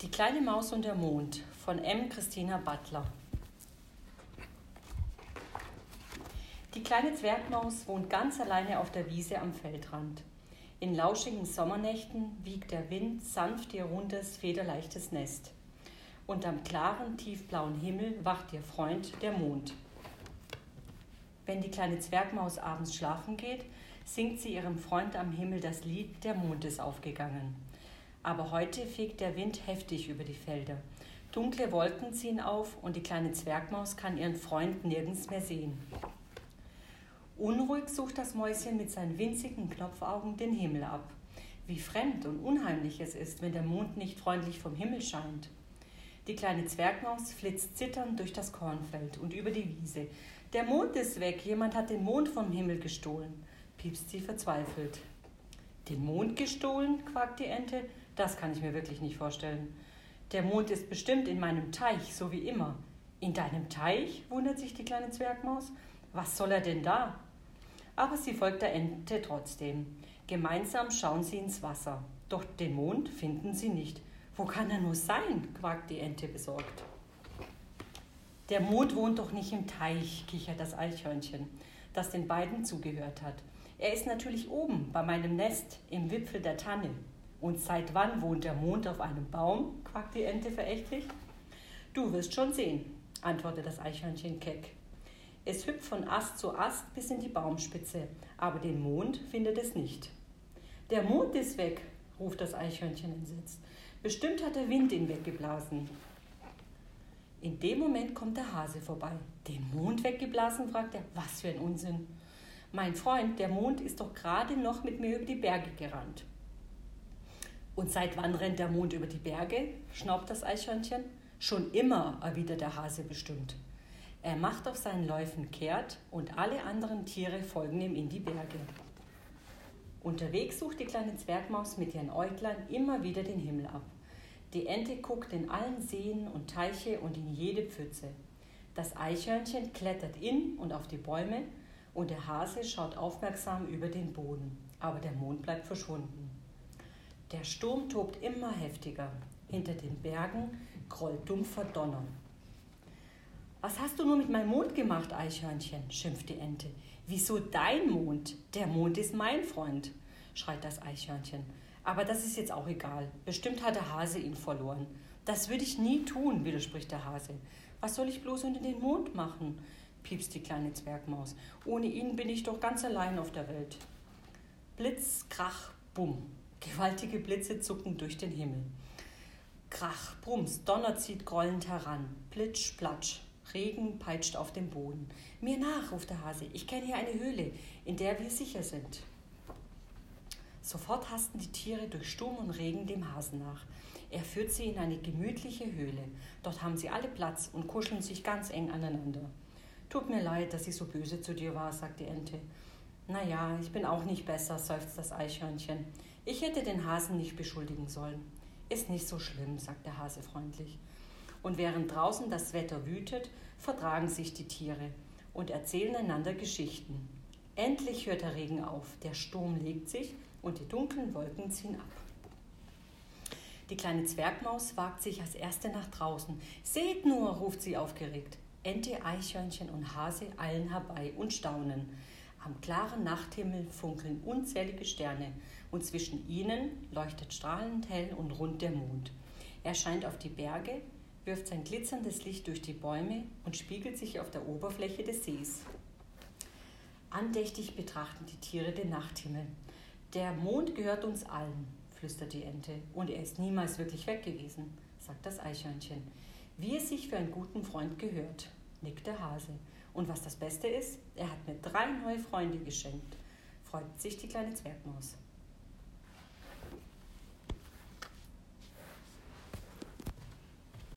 Die kleine Maus und der Mond von M. Christina Butler. Die kleine Zwergmaus wohnt ganz alleine auf der Wiese am Feldrand. In lauschigen Sommernächten wiegt der Wind sanft ihr rundes, federleichtes Nest. Und am klaren, tiefblauen Himmel wacht ihr Freund, der Mond. Wenn die kleine Zwergmaus abends schlafen geht, singt sie ihrem Freund am Himmel das Lied Der Mond ist aufgegangen. Aber heute fegt der Wind heftig über die Felder. Dunkle Wolken ziehen auf und die kleine Zwergmaus kann ihren Freund nirgends mehr sehen. Unruhig sucht das Mäuschen mit seinen winzigen Knopfaugen den Himmel ab. Wie fremd und unheimlich es ist, wenn der Mond nicht freundlich vom Himmel scheint. Die kleine Zwergmaus flitzt zitternd durch das Kornfeld und über die Wiese. Der Mond ist weg, jemand hat den Mond vom Himmel gestohlen, piepst sie verzweifelt. Den Mond gestohlen? quakt die Ente. Das kann ich mir wirklich nicht vorstellen. Der Mond ist bestimmt in meinem Teich, so wie immer. In deinem Teich? wundert sich die kleine Zwergmaus. Was soll er denn da? Aber sie folgt der Ente trotzdem. Gemeinsam schauen sie ins Wasser. Doch den Mond finden sie nicht. Wo kann er nur sein? quakt die Ente besorgt. Der Mond wohnt doch nicht im Teich, kichert das Eichhörnchen, das den beiden zugehört hat. Er ist natürlich oben bei meinem Nest im Wipfel der Tanne. Und seit wann wohnt der Mond auf einem Baum? quackt die Ente verächtlich. Du wirst schon sehen, antwortet das Eichhörnchen keck. Es hüpft von Ast zu Ast bis in die Baumspitze, aber den Mond findet es nicht. Der Mond ist weg, ruft das Eichhörnchen entsetzt. Bestimmt hat der Wind ihn weggeblasen. In dem Moment kommt der Hase vorbei. Den Mond weggeblasen, fragt er. Was für ein Unsinn. Mein Freund, der Mond ist doch gerade noch mit mir über die Berge gerannt. Und seit wann rennt der Mond über die Berge? schnaubt das Eichhörnchen. Schon immer, erwidert der Hase bestimmt. Er macht auf seinen Läufen kehrt und alle anderen Tiere folgen ihm in die Berge. Unterwegs sucht die kleine Zwergmaus mit ihren Äuglein immer wieder den Himmel ab. Die Ente guckt in allen Seen und Teiche und in jede Pfütze. Das Eichhörnchen klettert in und auf die Bäume und der Hase schaut aufmerksam über den Boden. Aber der Mond bleibt verschwunden. Der Sturm tobt immer heftiger. Hinter den Bergen grollt dumpfer Donner. Was hast du nur mit meinem Mond gemacht, Eichhörnchen? schimpft die Ente. Wieso dein Mond? Der Mond ist mein Freund, schreit das Eichhörnchen. Aber das ist jetzt auch egal. Bestimmt hat der Hase ihn verloren. Das würde ich nie tun, widerspricht der Hase. Was soll ich bloß unter den Mond machen? piepst die kleine Zwergmaus. Ohne ihn bin ich doch ganz allein auf der Welt. Blitz, Krach, Bumm. Gewaltige Blitze zucken durch den Himmel. Krach, Brums, Donner zieht grollend heran. Plitsch, Platsch, Regen peitscht auf dem Boden. Mir nach, ruft der Hase. Ich kenne hier eine Höhle, in der wir sicher sind. Sofort hasten die Tiere durch Sturm und Regen dem Hasen nach. Er führt sie in eine gemütliche Höhle. Dort haben sie alle Platz und kuscheln sich ganz eng aneinander. Tut mir leid, dass ich so böse zu dir war, sagt die Ente. Na ja, ich bin auch nicht besser, seufzt das Eichhörnchen. Ich hätte den Hasen nicht beschuldigen sollen. Ist nicht so schlimm, sagt der Hase freundlich. Und während draußen das Wetter wütet, vertragen sich die Tiere und erzählen einander Geschichten. Endlich hört der Regen auf, der Sturm legt sich und die dunklen Wolken ziehen ab. Die kleine Zwergmaus wagt sich als erste nach draußen. Seht nur, ruft sie aufgeregt. Ente, Eichhörnchen und Hase eilen herbei und staunen. Am klaren Nachthimmel funkeln unzählige Sterne und zwischen ihnen leuchtet strahlend hell und rund der Mond. Er scheint auf die Berge, wirft sein glitzerndes Licht durch die Bäume und spiegelt sich auf der Oberfläche des Sees. Andächtig betrachten die Tiere den Nachthimmel. Der Mond gehört uns allen, flüstert die Ente, und er ist niemals wirklich weg gewesen, sagt das Eichhörnchen. Wie es sich für einen guten Freund gehört nickt der Hase. Und was das Beste ist, er hat mir drei neue Freunde geschenkt, freut sich die kleine Zwergmaus.